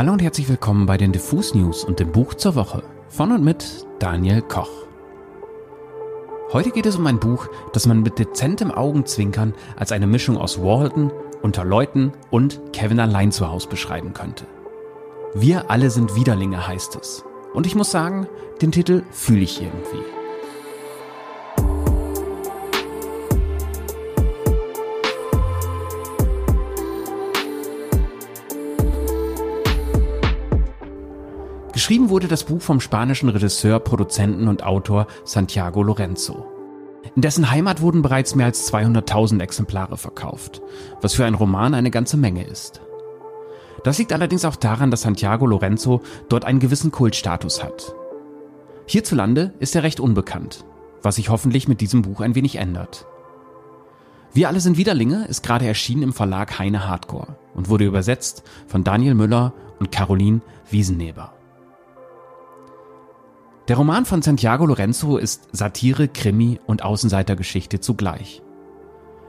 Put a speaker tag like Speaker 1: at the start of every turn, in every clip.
Speaker 1: Hallo und herzlich willkommen bei den Diffus News und dem Buch zur Woche von und mit Daniel Koch. Heute geht es um ein Buch, das man mit dezentem Augenzwinkern als eine Mischung aus Walton, Unter Leuten und Kevin allein zu Hause beschreiben könnte. Wir alle sind Widerlinge heißt es. Und ich muss sagen, den Titel fühle ich irgendwie. Geschrieben wurde das Buch vom spanischen Regisseur, Produzenten und Autor Santiago Lorenzo. In dessen Heimat wurden bereits mehr als 200.000 Exemplare verkauft, was für einen Roman eine ganze Menge ist. Das liegt allerdings auch daran, dass Santiago Lorenzo dort einen gewissen Kultstatus hat. Hierzulande ist er recht unbekannt, was sich hoffentlich mit diesem Buch ein wenig ändert. Wir alle sind Widerlinge ist gerade erschienen im Verlag Heine Hardcore und wurde übersetzt von Daniel Müller und Caroline Wiesenneber. Der Roman von Santiago Lorenzo ist Satire, Krimi und Außenseitergeschichte zugleich.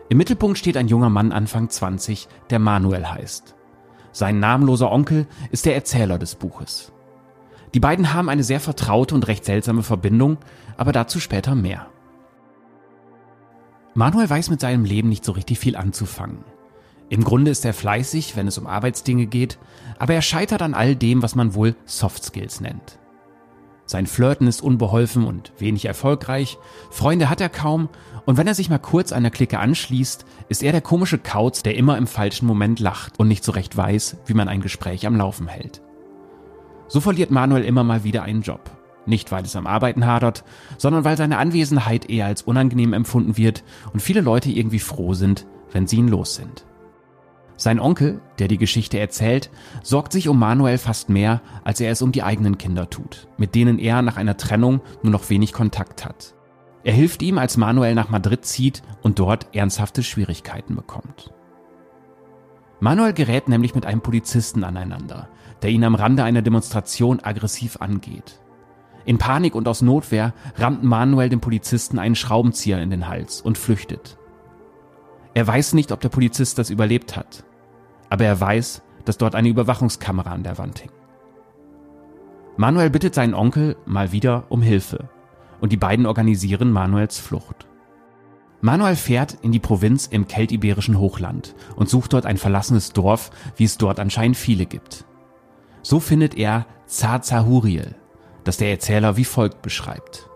Speaker 1: Im Mittelpunkt steht ein junger Mann Anfang 20, der Manuel heißt. Sein namenloser Onkel ist der Erzähler des Buches. Die beiden haben eine sehr vertraute und recht seltsame Verbindung, aber dazu später mehr. Manuel weiß mit seinem Leben nicht so richtig viel anzufangen. Im Grunde ist er fleißig, wenn es um Arbeitsdinge geht, aber er scheitert an all dem, was man wohl Soft Skills nennt. Sein Flirten ist unbeholfen und wenig erfolgreich, Freunde hat er kaum und wenn er sich mal kurz einer Clique anschließt, ist er der komische Kauz, der immer im falschen Moment lacht und nicht so recht weiß, wie man ein Gespräch am Laufen hält. So verliert Manuel immer mal wieder einen Job. Nicht weil es am Arbeiten hadert, sondern weil seine Anwesenheit eher als unangenehm empfunden wird und viele Leute irgendwie froh sind, wenn sie ihn los sind. Sein Onkel, der die Geschichte erzählt, sorgt sich um Manuel fast mehr, als er es um die eigenen Kinder tut, mit denen er nach einer Trennung nur noch wenig Kontakt hat. Er hilft ihm, als Manuel nach Madrid zieht und dort ernsthafte Schwierigkeiten bekommt. Manuel gerät nämlich mit einem Polizisten aneinander, der ihn am Rande einer Demonstration aggressiv angeht. In Panik und aus Notwehr rammt Manuel dem Polizisten einen Schraubenzieher in den Hals und flüchtet. Er weiß nicht, ob der Polizist das überlebt hat aber er weiß, dass dort eine Überwachungskamera an der Wand hing. Manuel bittet seinen Onkel mal wieder um Hilfe und die beiden organisieren Manuels Flucht. Manuel fährt in die Provinz im keltiberischen Hochland und sucht dort ein verlassenes Dorf, wie es dort anscheinend viele gibt. So findet er Zazahuriel, das der Erzähler wie folgt beschreibt.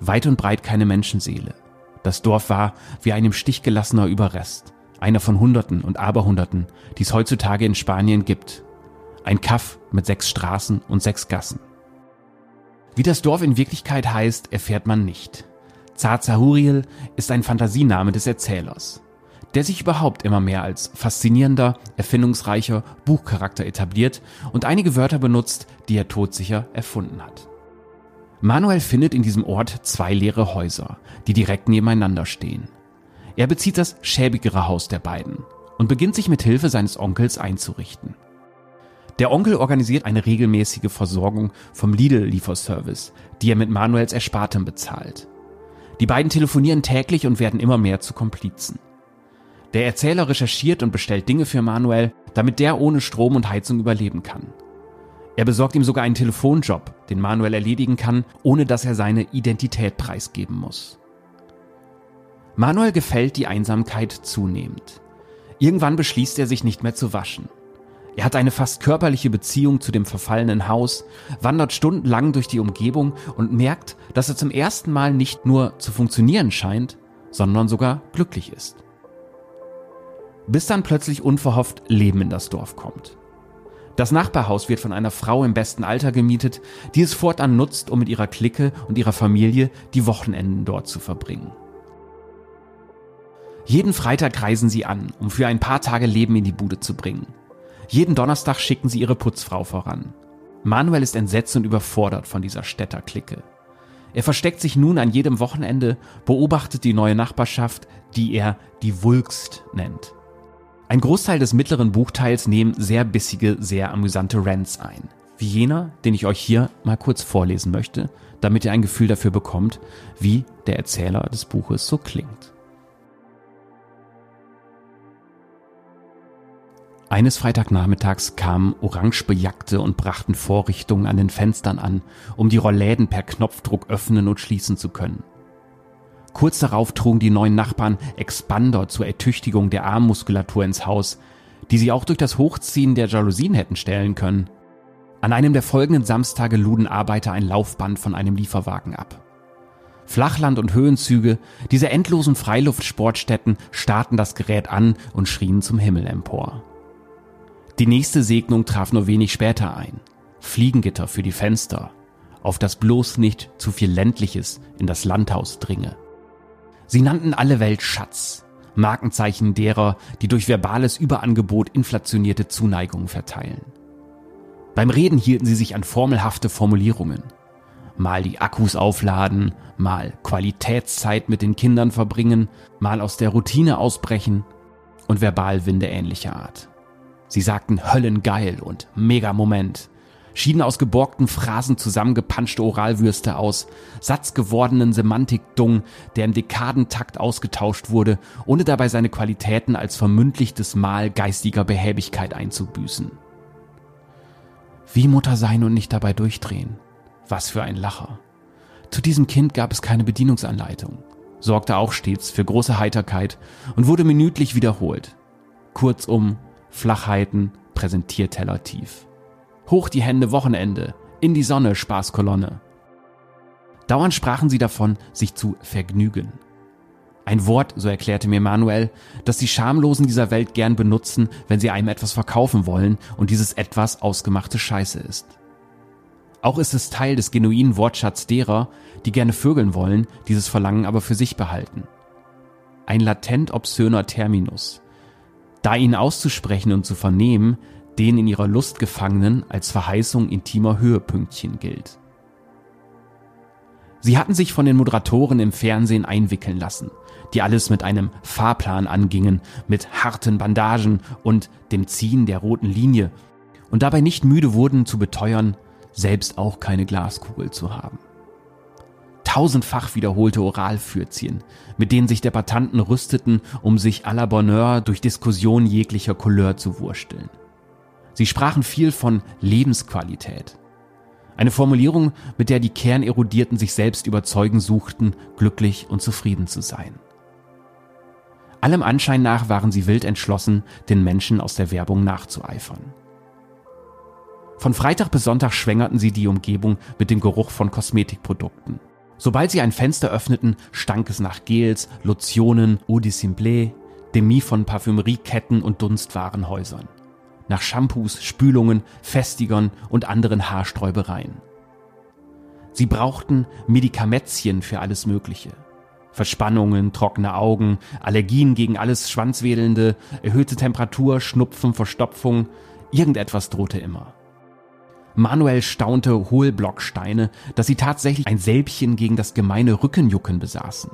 Speaker 1: Weit und breit keine Menschenseele. Das Dorf war wie ein im Stich gelassener Überrest einer von Hunderten und Aberhunderten, die es heutzutage in Spanien gibt. Ein Kaff mit sechs Straßen und sechs Gassen. Wie das Dorf in Wirklichkeit heißt, erfährt man nicht. Zazahuriel ist ein Fantasiename des Erzählers, der sich überhaupt immer mehr als faszinierender, erfindungsreicher Buchcharakter etabliert und einige Wörter benutzt, die er todsicher erfunden hat. Manuel findet in diesem Ort zwei leere Häuser, die direkt nebeneinander stehen. Er bezieht das schäbigere Haus der beiden und beginnt sich mit Hilfe seines Onkels einzurichten. Der Onkel organisiert eine regelmäßige Versorgung vom Lidl-Lieferservice, die er mit Manuels Erspartem bezahlt. Die beiden telefonieren täglich und werden immer mehr zu Komplizen. Der Erzähler recherchiert und bestellt Dinge für Manuel, damit der ohne Strom und Heizung überleben kann. Er besorgt ihm sogar einen Telefonjob, den Manuel erledigen kann, ohne dass er seine Identität preisgeben muss. Manuel gefällt die Einsamkeit zunehmend. Irgendwann beschließt er sich nicht mehr zu waschen. Er hat eine fast körperliche Beziehung zu dem verfallenen Haus, wandert stundenlang durch die Umgebung und merkt, dass er zum ersten Mal nicht nur zu funktionieren scheint, sondern sogar glücklich ist. Bis dann plötzlich unverhofft Leben in das Dorf kommt. Das Nachbarhaus wird von einer Frau im besten Alter gemietet, die es fortan nutzt, um mit ihrer Clique und ihrer Familie die Wochenenden dort zu verbringen. Jeden Freitag reisen sie an, um für ein paar Tage Leben in die Bude zu bringen. Jeden Donnerstag schicken sie ihre Putzfrau voran. Manuel ist entsetzt und überfordert von dieser Städterklicke. Er versteckt sich nun an jedem Wochenende, beobachtet die neue Nachbarschaft, die er die Wulkst nennt. Ein Großteil des mittleren Buchteils nehmen sehr bissige, sehr amüsante Rants ein. Wie jener, den ich euch hier mal kurz vorlesen möchte, damit ihr ein Gefühl dafür bekommt, wie der Erzähler des Buches so klingt. Eines Freitagnachmittags kamen orange Bejackte und brachten Vorrichtungen an den Fenstern an, um die Rollläden per Knopfdruck öffnen und schließen zu können. Kurz darauf trugen die neuen Nachbarn Expander zur Ertüchtigung der Armmuskulatur ins Haus, die sie auch durch das Hochziehen der Jalousien hätten stellen können. An einem der folgenden Samstage luden Arbeiter ein Laufband von einem Lieferwagen ab. Flachland- und Höhenzüge, diese endlosen Freiluftsportstätten starrten das Gerät an und schrien zum Himmel empor. Die nächste Segnung traf nur wenig später ein. Fliegengitter für die Fenster, auf das bloß nicht zu viel Ländliches in das Landhaus dringe. Sie nannten alle Welt Schatz, Markenzeichen derer, die durch verbales Überangebot inflationierte Zuneigung verteilen. Beim Reden hielten sie sich an formelhafte Formulierungen. Mal die Akkus aufladen, mal Qualitätszeit mit den Kindern verbringen, mal aus der Routine ausbrechen und Verbalwinde ähnlicher Art. Sie sagten Höllengeil und Mega-Moment, schieden aus geborgten Phrasen zusammengepanschte Oralwürste aus, satzgewordenen Semantikdung, der im Dekadentakt ausgetauscht wurde, ohne dabei seine Qualitäten als vermündlichtes Mal geistiger Behäbigkeit einzubüßen. Wie Mutter sein und nicht dabei durchdrehen. Was für ein Lacher. Zu diesem Kind gab es keine Bedienungsanleitung, sorgte auch stets für große Heiterkeit und wurde minütlich wiederholt. Kurzum, Flachheiten, Präsentierteller tief. Hoch die Hände Wochenende, in die Sonne Spaßkolonne. Dauernd sprachen sie davon, sich zu vergnügen. Ein Wort, so erklärte mir Manuel, das die Schamlosen dieser Welt gern benutzen, wenn sie einem etwas verkaufen wollen und dieses etwas ausgemachte Scheiße ist. Auch ist es Teil des genuinen Wortschatzes derer, die gerne vögeln wollen, dieses Verlangen aber für sich behalten. Ein latent obszöner Terminus, da ihn auszusprechen und zu vernehmen, den in ihrer Lust Gefangenen als Verheißung intimer Höhepünktchen gilt. Sie hatten sich von den Moderatoren im Fernsehen einwickeln lassen, die alles mit einem Fahrplan angingen, mit harten Bandagen und dem Ziehen der roten Linie, und dabei nicht müde wurden zu beteuern, selbst auch keine Glaskugel zu haben tausendfach wiederholte Oralfürzchen, mit denen sich Debattanten rüsteten, um sich à la Bonheur durch Diskussionen jeglicher Couleur zu wursteln. Sie sprachen viel von Lebensqualität. Eine Formulierung, mit der die Kernerodierten sich selbst überzeugen suchten, glücklich und zufrieden zu sein. Allem Anschein nach waren sie wild entschlossen, den Menschen aus der Werbung nachzueifern. Von Freitag bis Sonntag schwängerten sie die Umgebung mit dem Geruch von Kosmetikprodukten. Sobald sie ein Fenster öffneten, stank es nach Gels, Lotionen, Eau de Simple, Demi von Parfümerieketten und Dunstwarenhäusern. Nach Shampoos, Spülungen, Festigern und anderen Haarsträubereien. Sie brauchten Medikamätzchen für alles Mögliche. Verspannungen, trockene Augen, Allergien gegen alles Schwanzwedelnde, erhöhte Temperatur, Schnupfen, Verstopfung, irgendetwas drohte immer. Manuel staunte Hohlblocksteine, dass sie tatsächlich ein Sälbchen gegen das gemeine Rückenjucken besaßen.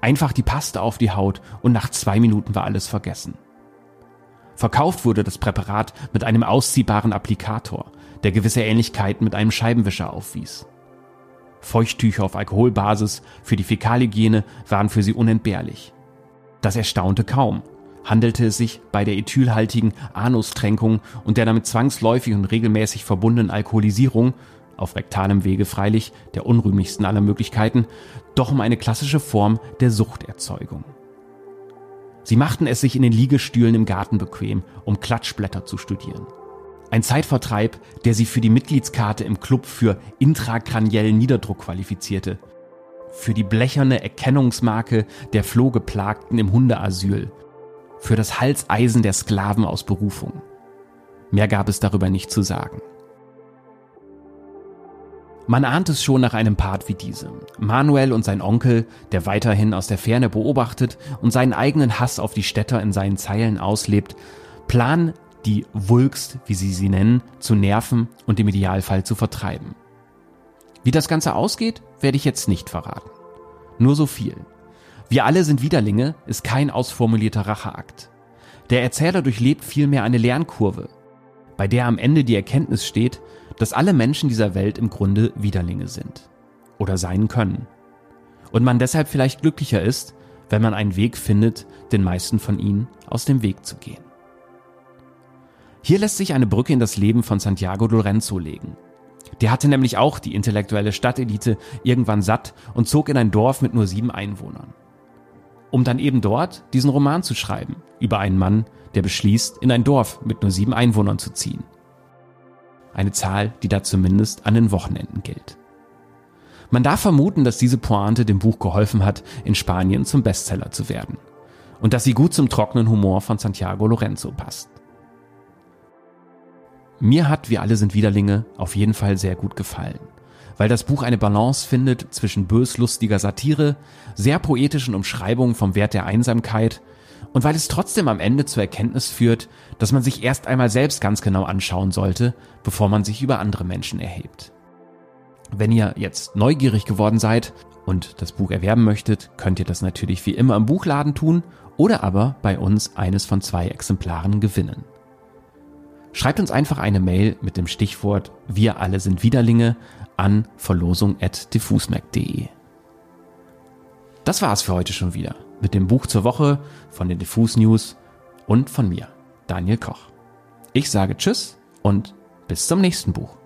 Speaker 1: Einfach die Paste auf die Haut und nach zwei Minuten war alles vergessen. Verkauft wurde das Präparat mit einem ausziehbaren Applikator, der gewisse Ähnlichkeiten mit einem Scheibenwischer aufwies. Feuchttücher auf Alkoholbasis für die Fäkalhygiene waren für sie unentbehrlich. Das erstaunte kaum, handelte es sich bei der ethylhaltigen Anustränkung und der damit zwangsläufig und regelmäßig verbundenen Alkoholisierung, auf rektalem Wege freilich, der unrühmlichsten aller Möglichkeiten, doch um eine klassische Form der Suchterzeugung. Sie machten es sich in den Liegestühlen im Garten bequem, um Klatschblätter zu studieren. Ein Zeitvertreib, der sie für die Mitgliedskarte im Club für intrakraniellen Niederdruck qualifizierte. Für die blecherne Erkennungsmarke der Flohgeplagten im Hundeasyl für das Halseisen der Sklaven aus Berufung. Mehr gab es darüber nicht zu sagen. Man ahnt es schon nach einem Part wie diesem. Manuel und sein Onkel, der weiterhin aus der Ferne beobachtet und seinen eigenen Hass auf die Städter in seinen Zeilen auslebt, planen die Wulks, wie sie sie nennen, zu nerven und im Idealfall zu vertreiben. Wie das Ganze ausgeht, werde ich jetzt nicht verraten. Nur so viel. Wir alle sind Widerlinge ist kein ausformulierter Racheakt. Der Erzähler durchlebt vielmehr eine Lernkurve, bei der am Ende die Erkenntnis steht, dass alle Menschen dieser Welt im Grunde Widerlinge sind oder sein können. Und man deshalb vielleicht glücklicher ist, wenn man einen Weg findet, den meisten von ihnen aus dem Weg zu gehen. Hier lässt sich eine Brücke in das Leben von Santiago Lorenzo legen. Der hatte nämlich auch die intellektuelle Stadtelite irgendwann satt und zog in ein Dorf mit nur sieben Einwohnern. Um dann eben dort diesen Roman zu schreiben über einen Mann, der beschließt, in ein Dorf mit nur sieben Einwohnern zu ziehen. Eine Zahl, die da zumindest an den Wochenenden gilt. Man darf vermuten, dass diese Pointe dem Buch geholfen hat, in Spanien zum Bestseller zu werden. Und dass sie gut zum trockenen Humor von Santiago Lorenzo passt. Mir hat Wir alle sind Widerlinge auf jeden Fall sehr gut gefallen, weil das Buch eine Balance findet zwischen böslustiger Satire, sehr poetischen Umschreibungen vom Wert der Einsamkeit und weil es trotzdem am Ende zur Erkenntnis führt, dass man sich erst einmal selbst ganz genau anschauen sollte, bevor man sich über andere Menschen erhebt. Wenn ihr jetzt neugierig geworden seid und das Buch erwerben möchtet, könnt ihr das natürlich wie immer im Buchladen tun oder aber bei uns eines von zwei Exemplaren gewinnen. Schreibt uns einfach eine Mail mit dem Stichwort Wir alle sind Widerlinge an verlosung.diffusmac.de. Das war's für heute schon wieder mit dem Buch zur Woche von den Diffus News und von mir, Daniel Koch. Ich sage Tschüss und bis zum nächsten Buch.